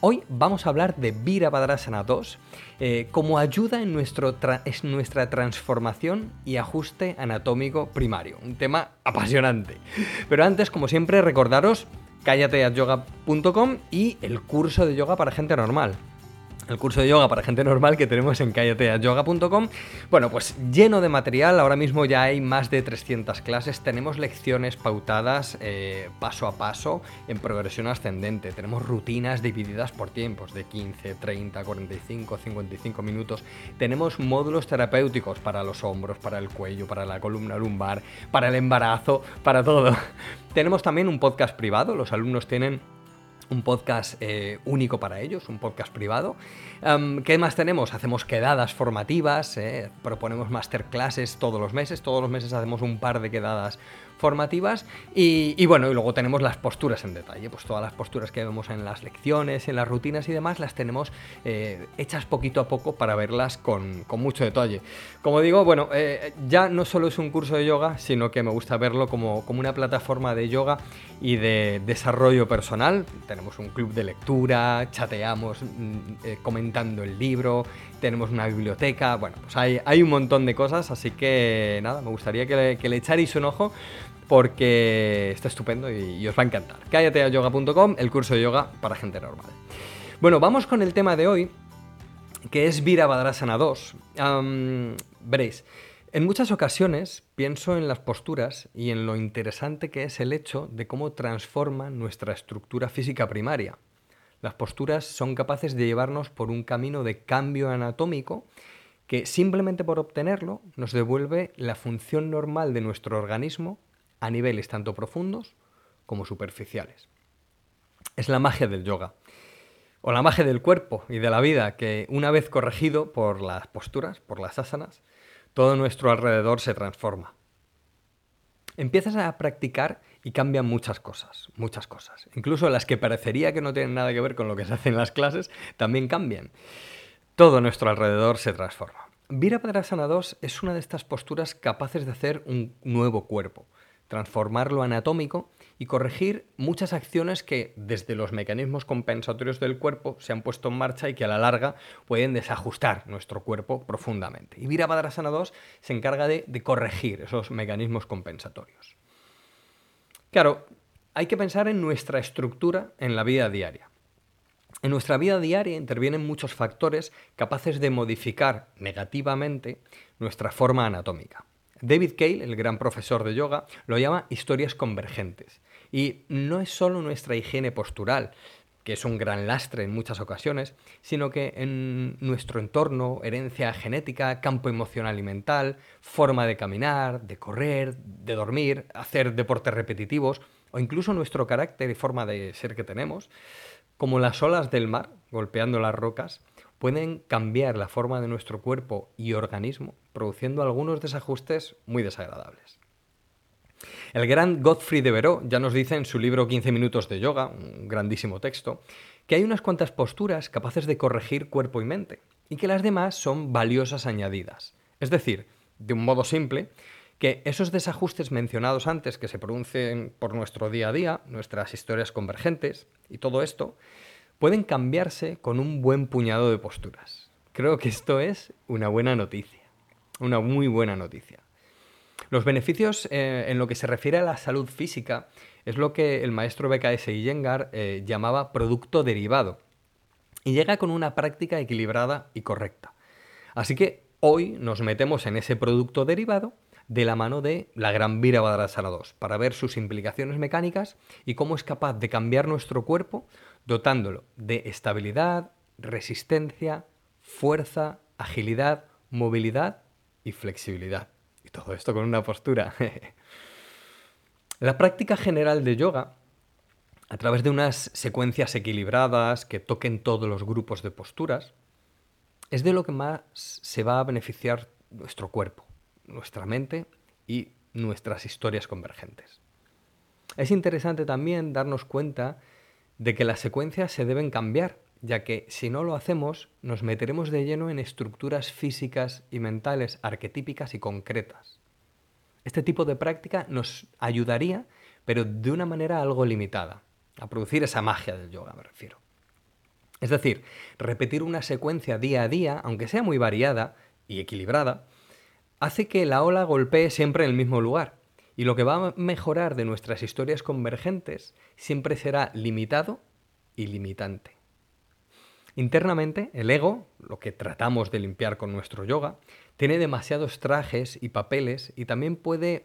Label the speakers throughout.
Speaker 1: Hoy vamos a hablar de Virabhadrasana 2 eh, como ayuda en nuestro nuestra transformación y ajuste anatómico primario. Un tema apasionante. Pero antes, como siempre, recordaros cállateatyoga.com y el curso de yoga para gente normal el curso de yoga para gente normal que tenemos en callateayoga.com. Bueno, pues lleno de material, ahora mismo ya hay más de 300 clases, tenemos lecciones pautadas eh, paso a paso en progresión ascendente, tenemos rutinas divididas por tiempos de 15, 30, 45, 55 minutos, tenemos módulos terapéuticos para los hombros, para el cuello, para la columna lumbar, para el embarazo, para todo. tenemos también un podcast privado, los alumnos tienen un podcast eh, único para ellos, un podcast privado. ¿Qué más tenemos? Hacemos quedadas formativas, eh, proponemos masterclasses todos los meses, todos los meses hacemos un par de quedadas formativas y, bueno, y luego tenemos las posturas en detalle, pues todas las posturas que vemos en las lecciones, en las rutinas y demás, las tenemos eh, hechas poquito a poco para verlas con, mucho detalle. Como digo, bueno, eh, ya no solo es un curso de yoga, sino que me gusta verlo como, como una plataforma de yoga y de desarrollo personal. Tenemos un club de lectura, chateamos mm, eh, comentando el libro, tenemos una biblioteca, bueno, pues hay, hay un montón de cosas, así que nada, me gustaría que le, que le echarais un ojo porque está estupendo y, os va a encantar. Cállateayoga.com, el curso de yoga para gente normal. Bueno, vamos con el tema de hoy, que es Virabhadrasana 2. veréis, en muchas ocasiones pienso en las posturas y en lo interesante que es el hecho de cómo transforman nuestra estructura física primaria. Las posturas son capaces de llevarnos por un camino de cambio anatómico que simplemente por obtenerlo nos devuelve la función normal de nuestro organismo a niveles tanto profundos como superficiales. Es la magia del yoga, o la magia del cuerpo y de la vida, que una vez corregido por las posturas, por las asanas, todo nuestro alrededor se transforma. Empiezas a practicar y cambian muchas cosas, muchas cosas. Incluso las que parecería que no tienen nada que ver con lo que se hace en las clases, también cambian. Todo nuestro alrededor se transforma. Virabhadrasana 2 es una de estas posturas capaces de hacer un nuevo cuerpo, transformar lo anatómico y corregir muchas acciones que desde los mecanismos compensatorios del cuerpo se han puesto en marcha y que a la larga pueden desajustar nuestro cuerpo profundamente. Y Virabhadrasana 2 se encarga de, de corregir esos mecanismos compensatorios. Claro, hay que pensar en nuestra estructura en la vida diaria. En nuestra vida diaria intervienen muchos factores capaces de modificar negativamente nuestra forma anatómica. David Cale, el gran profesor de yoga, lo llama historias convergentes. Y no es solo nuestra higiene postural, que es un gran lastre en muchas ocasiones, sino que en nuestro entorno, herencia genética, campo emocional y mental, forma de caminar, de correr, de dormir, hacer deportes repetitivos, o incluso nuestro carácter y forma de ser que tenemos, como las olas del mar golpeando las rocas, pueden cambiar la forma de nuestro cuerpo y organismo, produciendo algunos desajustes muy desagradables. El gran Godfrey de Veró ya nos dice en su libro 15 minutos de yoga, un grandísimo texto, que hay unas cuantas posturas capaces de corregir cuerpo y mente, y que las demás son valiosas añadidas. Es decir, de un modo simple, que esos desajustes mencionados antes que se producen por nuestro día a día, nuestras historias convergentes y todo esto, pueden cambiarse con un buen puñado de posturas. Creo que esto es una buena noticia, una muy buena noticia. Los beneficios eh, en lo que se refiere a la salud física es lo que el maestro BKS Iyengar eh, llamaba producto derivado y llega con una práctica equilibrada y correcta. Así que hoy nos metemos en ese producto derivado de la mano de la gran Virabhadrasana 2 para ver sus implicaciones mecánicas y cómo es capaz de cambiar nuestro cuerpo dotándolo de estabilidad, resistencia, fuerza, agilidad, movilidad y flexibilidad. Y todo esto con una postura. la práctica general de yoga a través de unas secuencias equilibradas que toquen todos los grupos de posturas, es de lo que más se va a beneficiar nuestro cuerpo, nuestra mente y nuestras historias convergentes. Es interesante también darnos cuenta de que las secuencias se deben cambiar, ya que si no lo hacemos nos meteremos de lleno en estructuras físicas y mentales arquetípicas y concretas. Este tipo de práctica nos ayudaría, pero de una manera algo limitada, a producir esa magia del yoga, me refiero. Es decir, repetir una secuencia día a día, aunque sea muy variada y equilibrada, hace que la ola golpee siempre en el mismo lugar. Y lo que va a mejorar de nuestras historias convergentes siempre será limitado y limitante. Internamente, el ego, lo que tratamos de limpiar con nuestro yoga, tiene demasiados trajes y papeles y también puede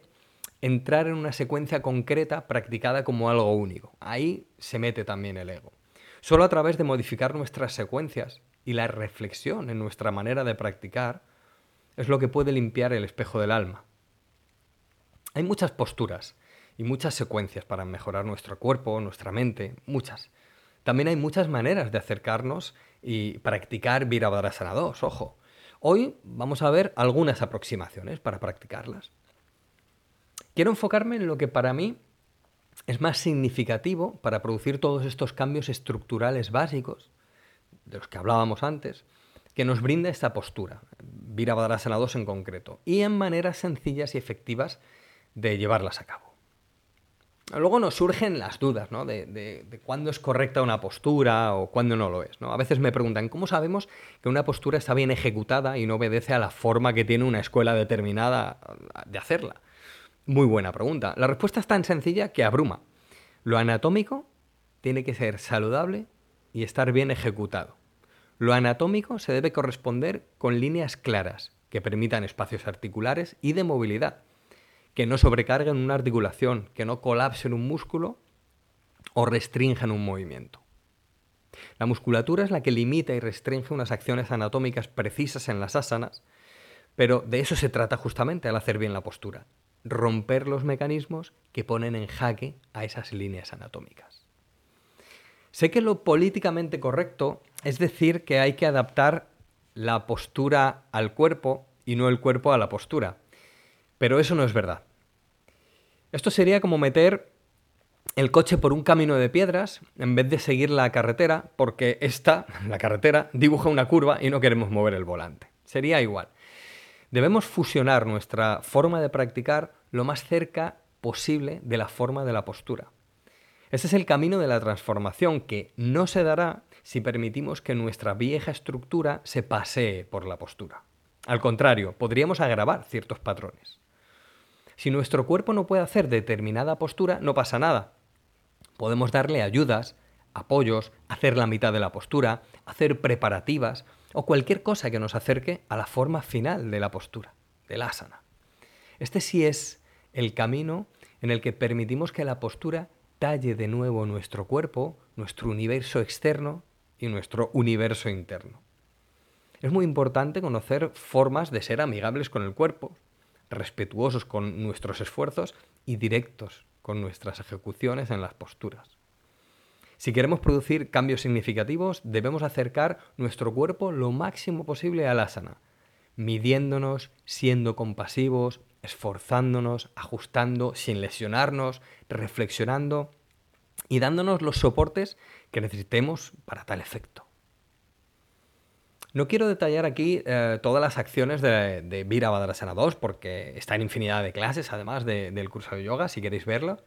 Speaker 1: entrar en una secuencia concreta practicada como algo único. Ahí se mete también el ego. Solo a través de modificar nuestras secuencias y la reflexión en nuestra manera de practicar es lo que puede limpiar el espejo del alma. Hay muchas posturas y muchas secuencias para mejorar nuestro cuerpo, nuestra mente, muchas. También hay muchas maneras de acercarnos y practicar Virabhadrasana 2, ojo. Hoy vamos a ver algunas aproximaciones para practicarlas. Quiero enfocarme en lo que para mí es más significativo para producir todos estos cambios estructurales básicos de los que hablábamos antes, que nos brinda esta postura, Virabhadrasana 2 en concreto, y en maneras sencillas y efectivas de llevarlas a cabo. Luego nos surgen las dudas ¿no? de, cuándo es correcta una postura o cuándo no lo es. A veces me preguntan, ¿cómo sabemos que una postura está bien ejecutada y no obedece a la forma que tiene una escuela determinada de hacerla? Muy buena pregunta. La respuesta es tan sencilla que abruma. Lo anatómico tiene que ser saludable y estar bien ejecutado. Lo anatómico se debe corresponder con líneas claras que permitan espacios articulares y de movilidad que no sobrecarguen una articulación, que no colapsen un músculo o restrinjan un movimiento. La musculatura es la que limita y restringe unas acciones anatómicas precisas en las asanas, pero de eso se trata justamente al hacer bien la postura, romper los mecanismos que ponen en jaque a esas líneas anatómicas. Sé que lo políticamente correcto es decir que hay que adaptar la postura al cuerpo y no el cuerpo a la postura, pero eso no es verdad. Esto sería como meter el coche por un camino de piedras en vez de seguir la carretera, porque esta, la carretera, dibuja una curva y no queremos mover el volante. Sería igual. Debemos fusionar nuestra forma de practicar lo más cerca posible de la forma de la postura. Ese es el camino de la transformación que no se dará si permitimos que nuestra vieja estructura se pasee por la postura. Al contrario, podríamos agravar ciertos patrones. Si nuestro cuerpo no puede hacer determinada postura, no pasa nada. Podemos darle ayudas, apoyos, hacer la mitad de la postura, hacer preparativas o cualquier cosa que nos acerque a la forma final de la postura, del asana. Este sí es el camino en el que permitimos que la postura talle de nuevo nuestro cuerpo, nuestro universo externo y nuestro universo interno. Es muy importante conocer formas de ser amigables con el cuerpo, respetuosos con nuestros esfuerzos y directos con nuestras ejecuciones en las posturas. Si queremos producir cambios significativos, debemos acercar nuestro cuerpo lo máximo posible al asana, midiéndonos, siendo compasivos, esforzándonos, ajustando, sin lesionarnos, reflexionando y dándonos los soportes que necesitemos para tal efecto. No quiero detallar aquí eh, todas las acciones de, de Virabhadrasana 2 porque está en infinidad de clases, además del curso de yoga, si queréis verlo.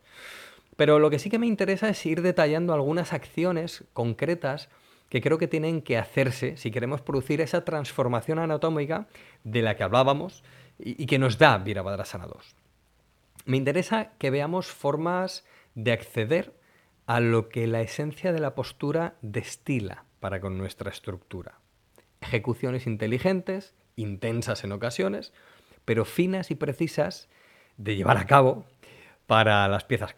Speaker 1: Pero lo que sí que me interesa es ir detallando algunas acciones concretas que creo que tienen que hacerse si queremos producir esa transformación anatómica de la que hablábamos y, y que nos da Virabhadrasana 2. Me interesa que veamos formas de acceder a lo que la esencia de la postura destila para con nuestra estructura ejecuciones inteligentes, intensas en ocasiones, pero finas y precisas de llevar a cabo para las piezas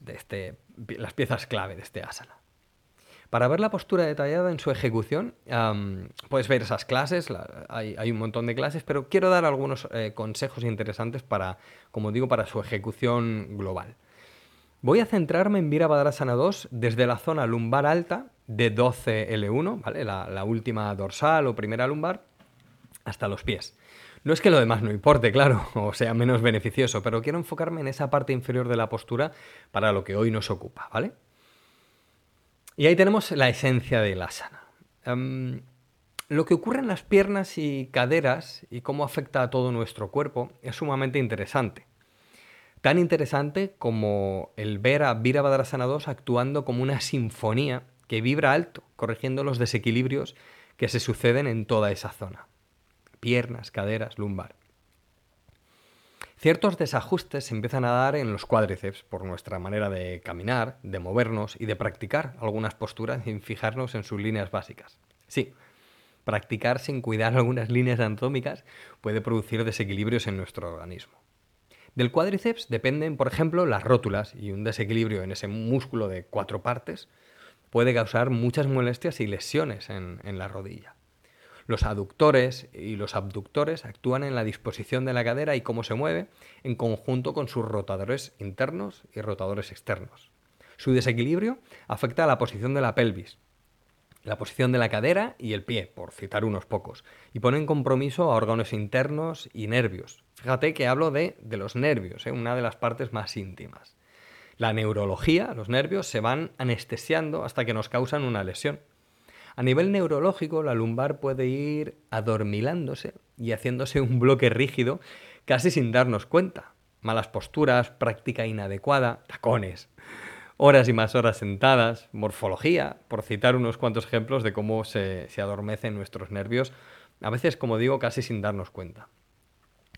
Speaker 1: de este, las piezas clave de este asana. Para ver la postura detallada en su ejecución, puedes ver esas clases, hay, un montón de clases, pero quiero dar algunos eh, consejos interesantes para, como digo, para su ejecución global. Voy a centrarme en Virabhadrasana 2 desde la zona lumbar alta de 12L1, ¿vale? La, la, última dorsal o primera lumbar, hasta los pies. No es que lo demás no importe, claro, o sea menos beneficioso, pero quiero enfocarme en esa parte inferior de la postura para lo que hoy nos ocupa, ¿vale? Y ahí tenemos la esencia del asana. Um, lo que ocurre en las piernas y caderas y cómo afecta a todo nuestro cuerpo es sumamente interesante. Tan interesante como el ver a Virabhadrasana 2 actuando como una sinfonía que vibra alto, corrigiendo los desequilibrios que se suceden en toda esa zona. Piernas, caderas, lumbar. Ciertos desajustes se empiezan a dar en los cuádriceps por nuestra manera de caminar, de movernos y de practicar algunas posturas sin fijarnos en sus líneas básicas. Sí, practicar sin cuidar algunas líneas anatómicas puede producir desequilibrios en nuestro organismo. Del cuádriceps dependen, por ejemplo, las rótulas y un desequilibrio en ese músculo de cuatro partes puede causar muchas molestias y lesiones en, la rodilla. Los aductores y los abductores actúan en la disposición de la cadera y cómo se mueve en conjunto con sus rotadores internos y rotadores externos. Su desequilibrio afecta a la posición de la pelvis, la posición de la cadera y el pie, por citar unos pocos, y pone en compromiso a órganos internos y nervios. Fíjate que hablo de, de los nervios, ¿eh? una de las partes más íntimas. La neurología, los nervios, se van anestesiando hasta que nos causan una lesión. A nivel neurológico, la lumbar puede ir adormilándose y haciéndose un bloque rígido casi sin darnos cuenta. Malas posturas, práctica inadecuada, tacones, horas y más horas sentadas, morfología, por citar unos cuantos ejemplos de cómo se, se adormecen nuestros nervios, a veces, como digo, casi sin darnos cuenta.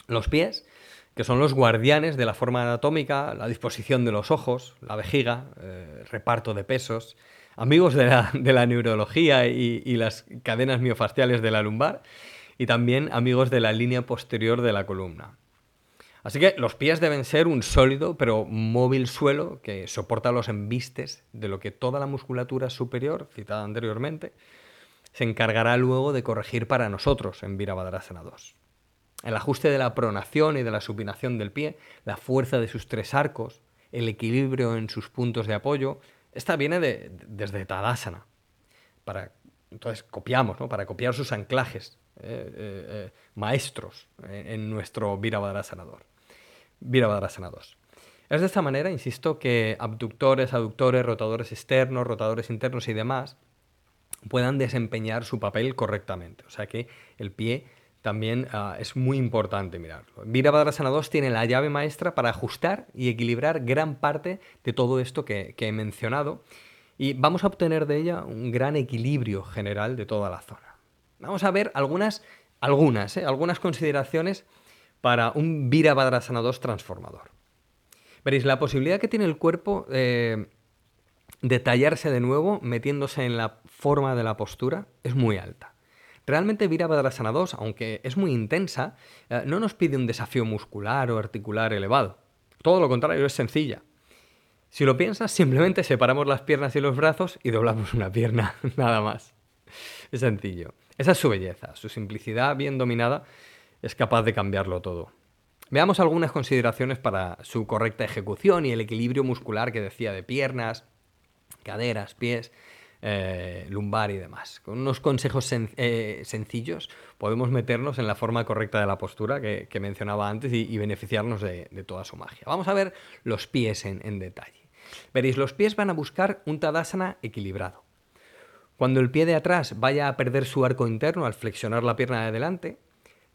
Speaker 1: Los pies, que son los guardianes de la forma anatómica, la disposición de los ojos, la vejiga, eh, reparto de pesos, amigos de la, neurología y, y, las cadenas miofasciales de la lumbar, y también amigos de la línea posterior de la columna. Así que los pies deben ser un sólido pero móvil suelo que soporta los embistes de lo que toda la musculatura superior, citada anteriormente, se encargará luego de corregir para nosotros en Virabhadrasana 2. El ajuste de la pronación y de la supinación del pie, la fuerza de sus tres arcos, el equilibrio en sus puntos de apoyo, esta viene de, desde Tadasana. Para, entonces copiamos, ¿no? para copiar sus anclajes eh, eh, eh, maestros en nuestro Virabhadrasana 2. Virabhadrasana 2. Es de esta manera, insisto, que abductores, aductores, rotadores externos, rotadores internos y demás puedan desempeñar su papel correctamente. O sea que el pie también uh, es muy importante mirarlo. Virabhadrasana 2 tiene la llave maestra para ajustar y equilibrar gran parte de todo esto que, que he mencionado y vamos a obtener de ella un gran equilibrio general de toda la zona. Vamos a ver algunas, algunas, ¿eh? algunas consideraciones para un Virabhadrasana 2 transformador. Veréis, la posibilidad que tiene el cuerpo eh, de tallarse de nuevo metiéndose en la forma de la postura es muy alta. Realmente Virabhadrasana 2, aunque es muy intensa, eh, no nos pide un desafío muscular o articular elevado. Todo lo contrario, es sencilla. Si lo piensas, simplemente separamos las piernas y los brazos y doblamos una pierna, nada más. Es sencillo. Esa es su belleza, su simplicidad bien dominada es capaz de cambiarlo todo. Veamos algunas consideraciones para su correcta ejecución y el equilibrio muscular que decía de piernas, caderas, pies, eh, lumbar y demás. Con unos consejos eh, sencillos podemos meternos en la forma correcta de la postura que, mencionaba antes y, beneficiarnos de, de, toda su magia. Vamos a ver los pies en, en detalle. Veréis, los pies van a buscar un Tadasana equilibrado. Cuando el pie de atrás vaya a perder su arco interno al flexionar la pierna de adelante,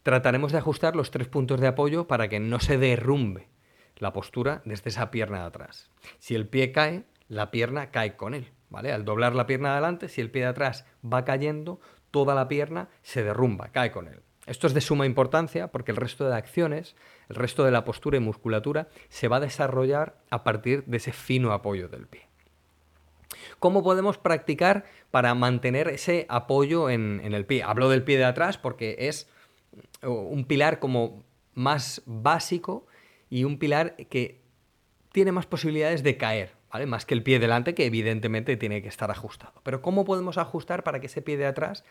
Speaker 1: trataremos de ajustar los tres puntos de apoyo para que no se derrumbe la postura desde esa pierna de atrás. Si el pie cae, la pierna cae con él. ¿Vale? Al doblar la pierna de adelante, si el pie de atrás va cayendo, toda la pierna se derrumba, cae con él. Esto es de suma importancia porque el resto de acciones, el resto de la postura y musculatura se va a desarrollar a partir de ese fino apoyo del pie. ¿Cómo podemos practicar para mantener ese apoyo en, en el pie? Hablo del pie de atrás porque es un pilar como más básico y un pilar que tiene más posibilidades de caer, Más que el pie delante, que evidentemente tiene que estar ajustado. Pero ¿cómo podemos ajustar para que ese pie de atrás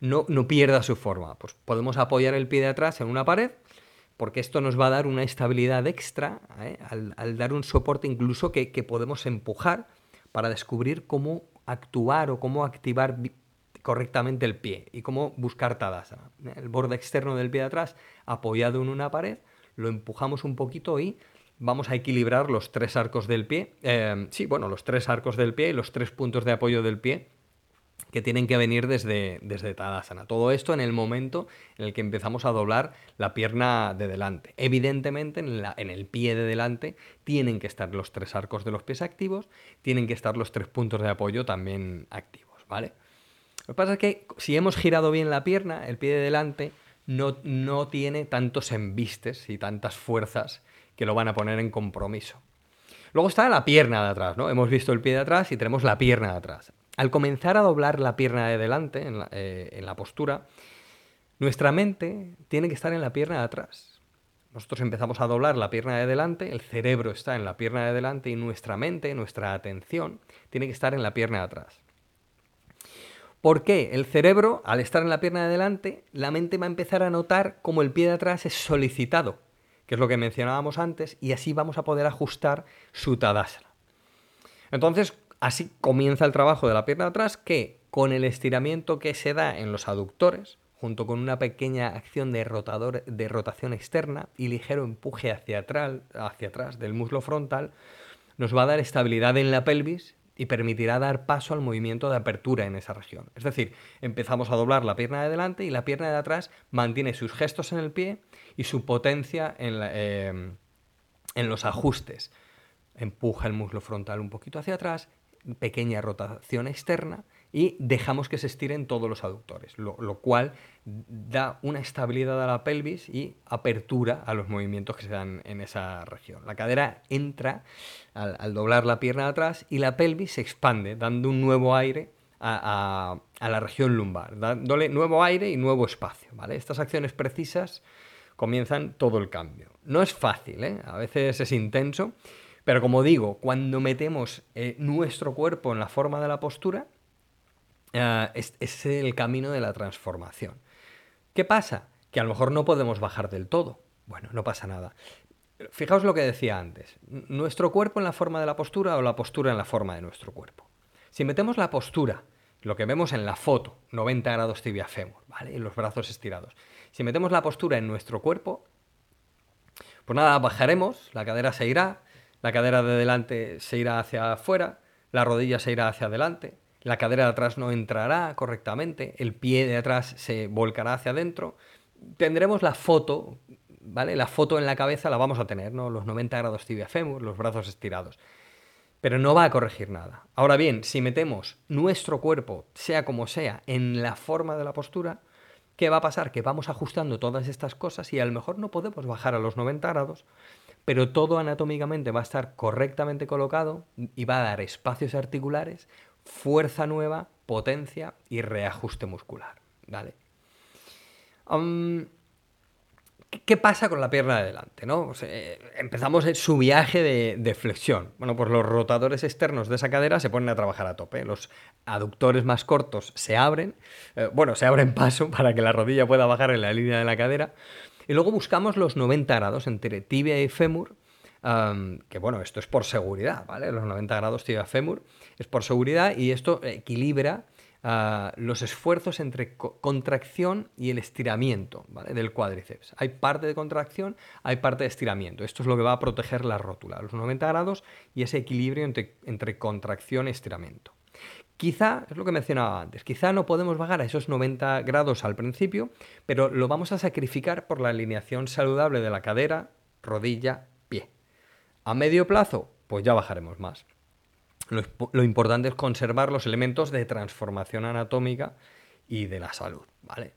Speaker 1: no, no pierda su forma? Pues podemos apoyar el pie de atrás en una pared, porque esto nos va a dar una estabilidad extra ¿eh? al, dar un soporte incluso que, podemos empujar para descubrir cómo actuar o cómo activar correctamente el pie y cómo buscar Tadasana. El borde externo del pie de atrás apoyado en una pared, lo empujamos un poquito y vamos a equilibrar los tres arcos del pie. Eh, sí, bueno, los tres arcos del pie y los tres puntos de apoyo del pie que tienen que venir desde, desde Tadasana. Todo esto en el momento en el que empezamos a doblar la pierna de delante. Evidentemente, en, en, el pie de delante tienen que estar los tres arcos de los pies activos, tienen que estar los tres puntos de apoyo también activos, ¿vale? Lo que pasa es que si hemos girado bien la pierna, el pie de delante no, no tiene tantos embistes y tantas fuerzas que lo van a poner en compromiso. Luego está la pierna de atrás, ¿no? Hemos visto el pie de atrás y tenemos la pierna de atrás. Al comenzar a doblar la pierna de delante en la, eh, en la postura, nuestra mente tiene que estar en la pierna de atrás. Nosotros empezamos a doblar la pierna de delante, el cerebro está en la pierna de delante y nuestra mente, nuestra atención, tiene que estar en la pierna de atrás. ¿Por qué? El cerebro, al estar en la pierna de delante, la mente va a empezar a notar cómo el pie de atrás es solicitado que es lo que mencionábamos antes, y así vamos a poder ajustar su Tadasana. Entonces, así comienza el trabajo de la pierna de atrás, que con el estiramiento que se da en los aductores, junto con una pequeña acción de, rotador, de rotación externa y ligero empuje hacia atrás, hacia atrás del muslo frontal, nos va a dar estabilidad en la pelvis y permitirá dar paso al movimiento de apertura en esa región. Es decir, empezamos a doblar la pierna de delante y la pierna de atrás mantiene sus gestos en el pie y su potencia en, em, en los ajustes. Empuja el muslo frontal un poquito hacia atrás, pequeña rotación externa y dejamos que se estiren todos los aductores, lo, cual da una estabilidad a la pelvis y apertura a los movimientos que se dan en esa región. La cadera entra al, doblar la pierna de atrás y la pelvis se expande, dando un nuevo aire a, la región lumbar, dándole nuevo aire y nuevo espacio. ¿vale? Estas acciones precisas comienzan todo el cambio. No es fácil, ¿eh? a veces es intenso, pero como digo, cuando metemos eh, nuestro cuerpo en la forma de la postura, Ah, es, el camino de la transformación. ¿Qué pasa? Que a lo mejor no podemos bajar del todo. Bueno, no pasa nada. Fijaos lo que decía antes. Nuestro cuerpo en la forma de la postura o la postura en la forma de nuestro cuerpo. Si metemos la postura, lo que vemos en la foto, 90 grados tibia fémur, ¿vale? Y los brazos estirados. Si metemos la postura en nuestro cuerpo, pues nada, bajaremos, la cadera se irá, la cadera de delante se irá hacia afuera, la rodilla se irá hacia adelante, la cadera de atrás no entrará correctamente, el pie de atrás se volcará hacia adentro. Tendremos la foto, ¿vale? La foto en la cabeza la vamos a tener, ¿no? Los 90 grados tibia fémur, los brazos estirados. Pero no va a corregir nada. Ahora bien, si metemos nuestro cuerpo, sea como sea, en la forma de la postura, ¿qué va a pasar? Que vamos ajustando todas estas cosas y a lo mejor no podemos bajar a los 90 grados, pero todo anatómicamente va a estar correctamente colocado y va a dar espacios articulares, fuerza nueva, potencia y reajuste muscular. ¿vale? ¿Qué pasa con la pierna de delante? ¿no? empezamos su viaje de, flexión. Bueno, pues los rotadores externos de esa cadera se ponen a trabajar a tope. Los aductores más cortos se abren, eh, bueno, se abren paso para que la rodilla pueda bajar en la línea de la cadera. Y luego buscamos los 90 grados entre tibia y fémur que bueno, esto es por seguridad, ¿vale? Los 90 grados tibia fémur es por seguridad y esto equilibra ah, los esfuerzos entre contracción y el estiramiento del cuádriceps. Hay parte de contracción, hay parte de estiramiento. Esto es lo que va a proteger la rótula, los 90 grados y ese equilibrio entre, entre contracción y estiramiento. Quizá, es lo que mencionaba antes, quizá no podemos bajar a esos 90 grados al principio, pero lo vamos a sacrificar por la alineación saludable de la cadera, rodilla, a medio plazo, pues ya bajaremos más. Lo, importante es conservar los elementos de transformación anatómica y de la salud, ¿vale?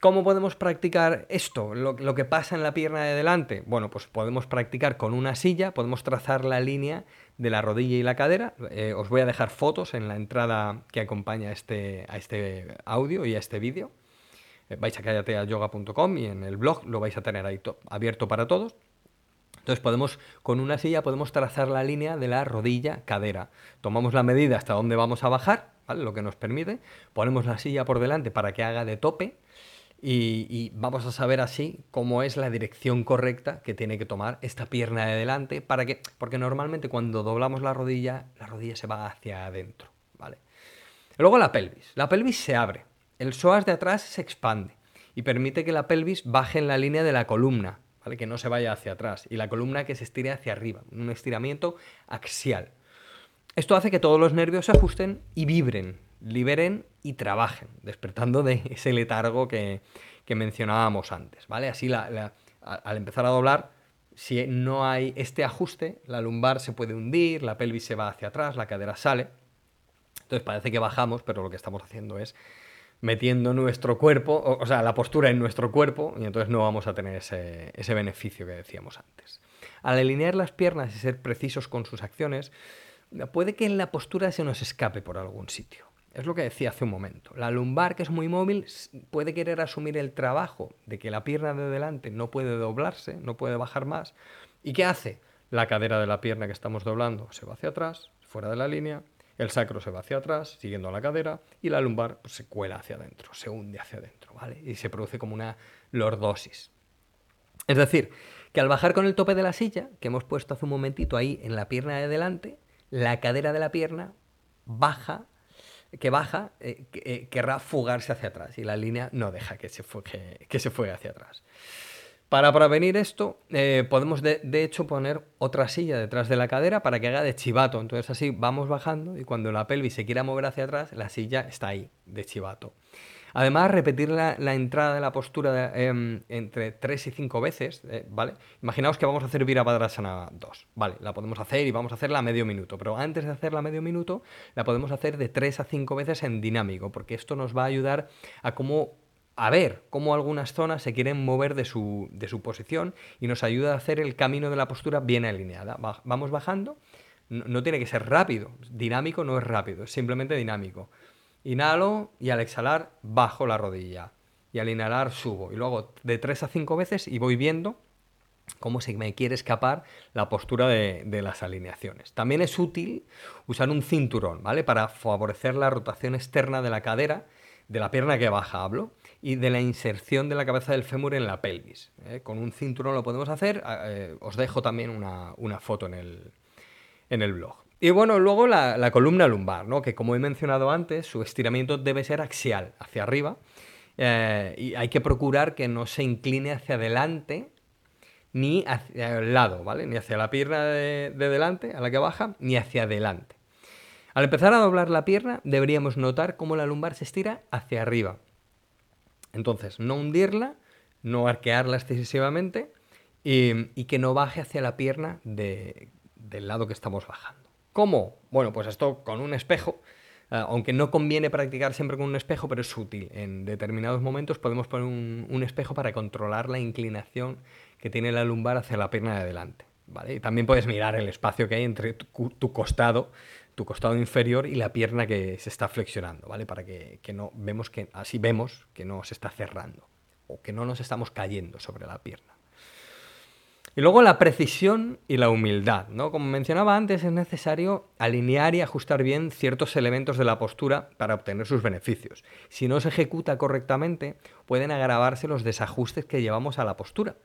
Speaker 1: ¿Cómo podemos practicar esto? Lo, que pasa en la pierna de delante. Bueno, pues podemos practicar con una silla, podemos trazar la línea de la rodilla y la cadera. Eh, os voy a dejar fotos en la entrada que acompaña a este, a este audio y a este vídeo. Eh, vais a callateayoga.com y en el blog lo vais a tener ahí abierto para todos. Entonces podemos, con una silla podemos trazar la línea de la rodilla, cadera. Tomamos la medida hasta donde vamos a bajar, ¿vale? lo que nos permite, ponemos la silla por delante para que haga de tope y, vamos a saber así cómo es la dirección correcta que tiene que tomar esta pierna de delante para que, porque normalmente cuando doblamos la rodilla, la rodilla se va hacia adentro, ¿vale? Luego la pelvis. La pelvis se abre, el psoas de atrás se expande y permite que la pelvis baje en la línea de la columna, Que no se vaya hacia atrás y la columna que se estire hacia arriba, un estiramiento axial. Esto hace que todos los nervios se ajusten y vibren, liberen y trabajen, despertando de ese letargo que, mencionábamos antes, ¿vale? Así al empezar a doblar, si no hay este ajuste, la lumbar se puede hundir, la pelvis se va hacia atrás, la cadera sale. Entonces parece que bajamos, pero lo que estamos haciendo es metiendo nuestro cuerpo, o, sea, la postura en nuestro cuerpo, y entonces no vamos a tener ese, ese beneficio que decíamos antes. Al alinear las piernas y ser precisos con sus acciones, puede que en la postura se nos escape por algún sitio. Es lo que decía hace un momento. La lumbar, que es muy móvil, puede querer asumir el trabajo de que la pierna de delante no puede doblarse, no puede bajar más. ¿Y qué hace? La cadera de la pierna que estamos doblando se va hacia atrás, fuera de la línea, el sacro se va hacia atrás, siguiendo la cadera, y la lumbar pues, se cuela hacia adentro, se hunde hacia adentro, ¿vale? Y se produce como una lordosis. Es decir, que al bajar con el tope de la silla, que hemos puesto hace un momentito ahí en la pierna de delante, la cadera de la pierna baja que baja eh, eh, querrá fugarse hacia atrás y la línea no deja que se fugue, que se hacia atrás. Para prevenir esto, eh, podemos de, hecho poner otra silla detrás de la cadera para que haga de chivato. Entonces así vamos bajando y cuando la pelvis se quiera mover hacia atrás, la silla está ahí, de chivato. Además, repetir la, entrada de la postura em, entre 3 y 5 veces, eh, ¿vale? Imaginaos que vamos a hacer Virabhadrasana 2, ¿vale? La podemos hacer y vamos a hacerla a medio minuto, pero antes de hacerla a medio minuto, la podemos hacer de 3 a 5 veces en dinámico, porque esto nos va a ayudar a cómo a ver cómo algunas zonas se quieren mover de su, de su, posición y nos ayuda a hacer el camino de la postura bien alineada. vamos bajando, no, tiene que ser rápido, dinámico no es rápido, es simplemente dinámico. Inhalo y al exhalar bajo la rodilla. Y al inhalar subo. Y luego de 3 a 5 veces y voy viendo cómo se me quiere escapar la postura de, de, las alineaciones. También es útil usar un cinturón, ¿vale? Para favorecer la rotación externa de la cadera, de la pierna que baja, hablo, y de la inserción de la cabeza del fémur en la pelvis. ¿eh? Con un cinturón lo podemos hacer. Eh, os dejo también una, una foto en el, en el blog. Y bueno, luego la, columna lumbar, ¿no? que como he mencionado antes, su estiramiento debe ser axial, hacia arriba, eh, y hay que procurar que no se incline hacia adelante ni hacia el lado, ¿vale? Ni hacia la pierna de, de delante, a la que baja, ni hacia adelante. Al empezar a doblar la pierna, deberíamos notar cómo la lumbar se estira hacia arriba. Entonces, no hundirla, no arquearla excesivamente y, que no baje hacia la pierna de, del lado que estamos bajando. ¿Cómo? Bueno, pues esto con un espejo, eh, aunque no conviene practicar siempre con un espejo, pero es útil. En determinados momentos podemos poner un, espejo para controlar la inclinación que tiene la lumbar hacia la pierna de adelante. ¿vale? Y también puedes mirar el espacio que hay entre tu, costado, tu costado inferior y la pierna que se está flexionando, ¿vale? Para que, que no vemos que así vemos que no se está cerrando o que no nos estamos cayendo sobre la pierna. Y luego la precisión y la humildad. ¿no? Como mencionaba antes, es necesario alinear y ajustar bien ciertos elementos de la postura para obtener sus beneficios. Si no se ejecuta correctamente, pueden agravarse los desajustes que llevamos a la postura,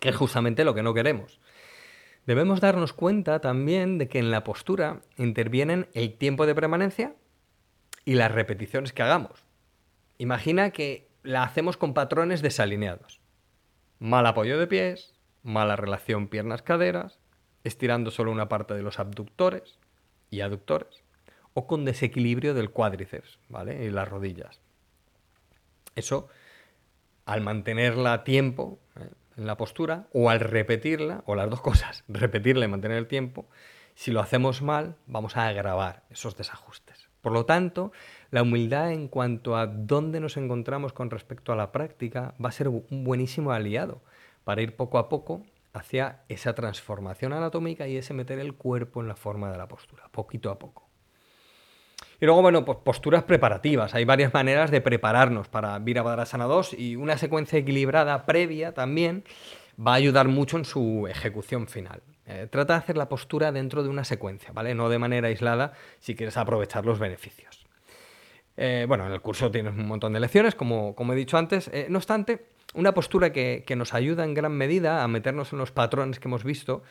Speaker 1: que es justamente lo que no queremos. Debemos darnos cuenta también de que en la postura intervienen el tiempo de permanencia y las repeticiones que hagamos. Imagina que la hacemos con patrones desalineados. Mal apoyo de pies, mala relación piernas-caderas, estirando solo una parte de los abductores y aductores, o con desequilibrio del cuádriceps, ¿vale? Y las rodillas. Eso, al mantenerla a tiempo la postura, o al repetirla, o las dos cosas, repetirla y mantener el tiempo, si lo hacemos mal, vamos a agravar esos desajustes. Por lo tanto, la humildad en cuanto a dónde nos encontramos con respecto a la práctica va a ser un buenísimo aliado para ir poco a poco hacia esa transformación anatómica y ese meter el cuerpo en la forma de la postura, poquito a poco. Y luego, bueno, pues posturas preparativas. Hay varias maneras de prepararnos para Virabhadrasana 2 y una secuencia equilibrada previa también va a ayudar mucho en su ejecución final. Eh, trata de hacer la postura dentro de una secuencia, ¿vale? No de manera aislada si quieres aprovechar los beneficios. Eh, bueno, en el curso tienes un montón de lecciones, como, como he dicho antes. Eh, no obstante, una postura que, que, nos ayuda en gran medida a meternos en los patrones que hemos visto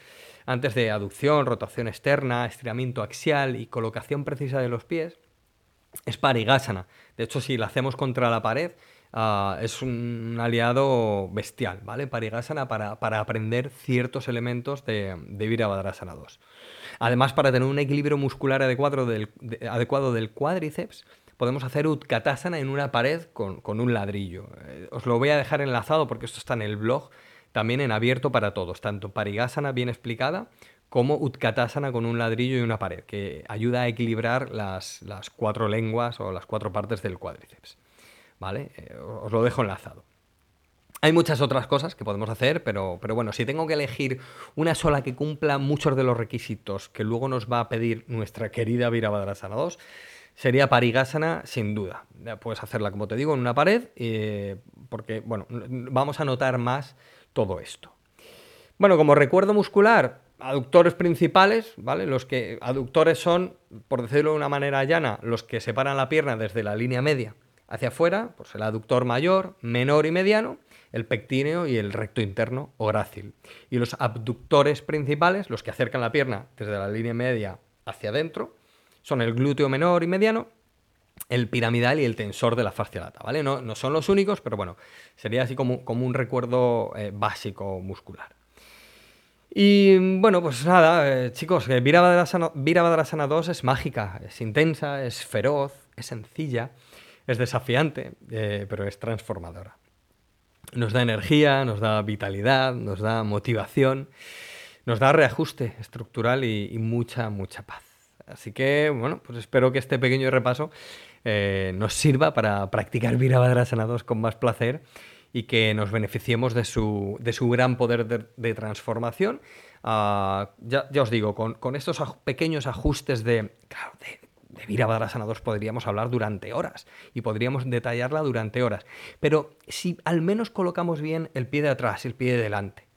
Speaker 1: antes de aducción, rotación externa, estiramiento axial y colocación precisa de los pies, es Parigasana. De hecho, si la hacemos contra la pared, uh, es un aliado bestial, ¿vale? Parigasana para, para aprender ciertos elementos de, de Virabhadrasana 2. Además, para tener un equilibrio muscular adecuado del, de, adecuado del cuádriceps, podemos hacer Utkatasana en una pared con, con un ladrillo. Eh, os lo voy a dejar enlazado porque esto está en el blog, también en abierto para todos, tanto Parigasana bien explicada como Utkatasana con un ladrillo y una pared, que ayuda a equilibrar las, las cuatro lenguas o las cuatro partes del cuádriceps. ¿Vale? Eh, os lo dejo enlazado. Hay muchas otras cosas que podemos hacer, pero, pero, bueno, si tengo que elegir una sola que cumpla muchos de los requisitos que luego nos va a pedir nuestra querida Virabhadrasana 2, sería Parigasana sin duda. Puedes hacerla, como te digo, en una pared, eh, porque, bueno, vamos a notar más todo esto. Bueno, como recuerdo muscular, aductores principales, ¿vale? Los que aductores son, por decirlo de una manera llana, los que separan la pierna desde la línea media hacia afuera, pues el aductor mayor, menor y mediano, el pectíneo y el recto interno o grácil. Y los abductores principales, los que acercan la pierna desde la línea media hacia adentro, son el glúteo menor y mediano, el piramidal y el tensor de la fascia lata, ¿vale? No, no son los únicos, pero bueno, sería así como, como un recuerdo eh, básico muscular. Y bueno, pues nada, eh, chicos, Virabhadrasana 2 es mágica, es intensa, es feroz, es sencilla, es desafiante, eh, pero es transformadora. Nos da energía, nos da vitalidad, nos da motivación, nos da reajuste estructural y, mucha, mucha paz. Así que, bueno, pues espero que este pequeño repaso eh, nos sirva para practicar Virabhadrasana 2 con más placer y que nos beneficiemos de su, de su gran poder de, transformación. Uh, ya, ya, os digo, con, con, estos pequeños ajustes de, claro, de, de Virabhadrasana 2 podríamos hablar durante horas y podríamos detallarla durante horas. Pero si al menos colocamos bien el pie de atrás y el pie de delante,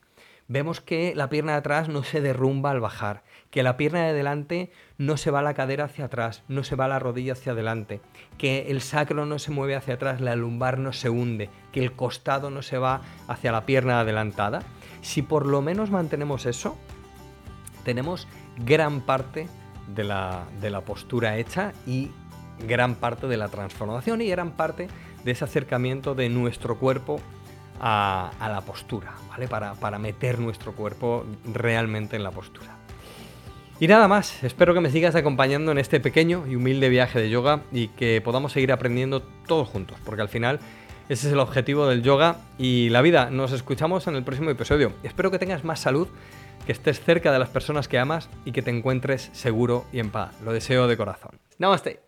Speaker 1: vemos que la pierna de atrás no se derrumba al bajar, que la pierna de delante no se va la cadera hacia atrás, no se va la rodilla hacia adelante, que el sacro no se mueve hacia atrás, la lumbar no se hunde, que el costado no se va hacia la pierna adelantada. Si por lo menos mantenemos eso, tenemos gran parte de la, de la postura hecha y gran parte de la transformación y gran parte de ese acercamiento de nuestro cuerpo a, la postura, ¿vale? Para, para meter nuestro cuerpo realmente en la postura. Y nada más, espero que me sigas acompañando en este pequeño y humilde viaje de yoga y que podamos seguir aprendiendo todos juntos, porque al final ese es el objetivo del yoga y la vida. Nos escuchamos en el próximo episodio. Espero que tengas más salud, que estés cerca de las personas que amas y que te encuentres seguro y en paz. Lo deseo de corazón. Namaste.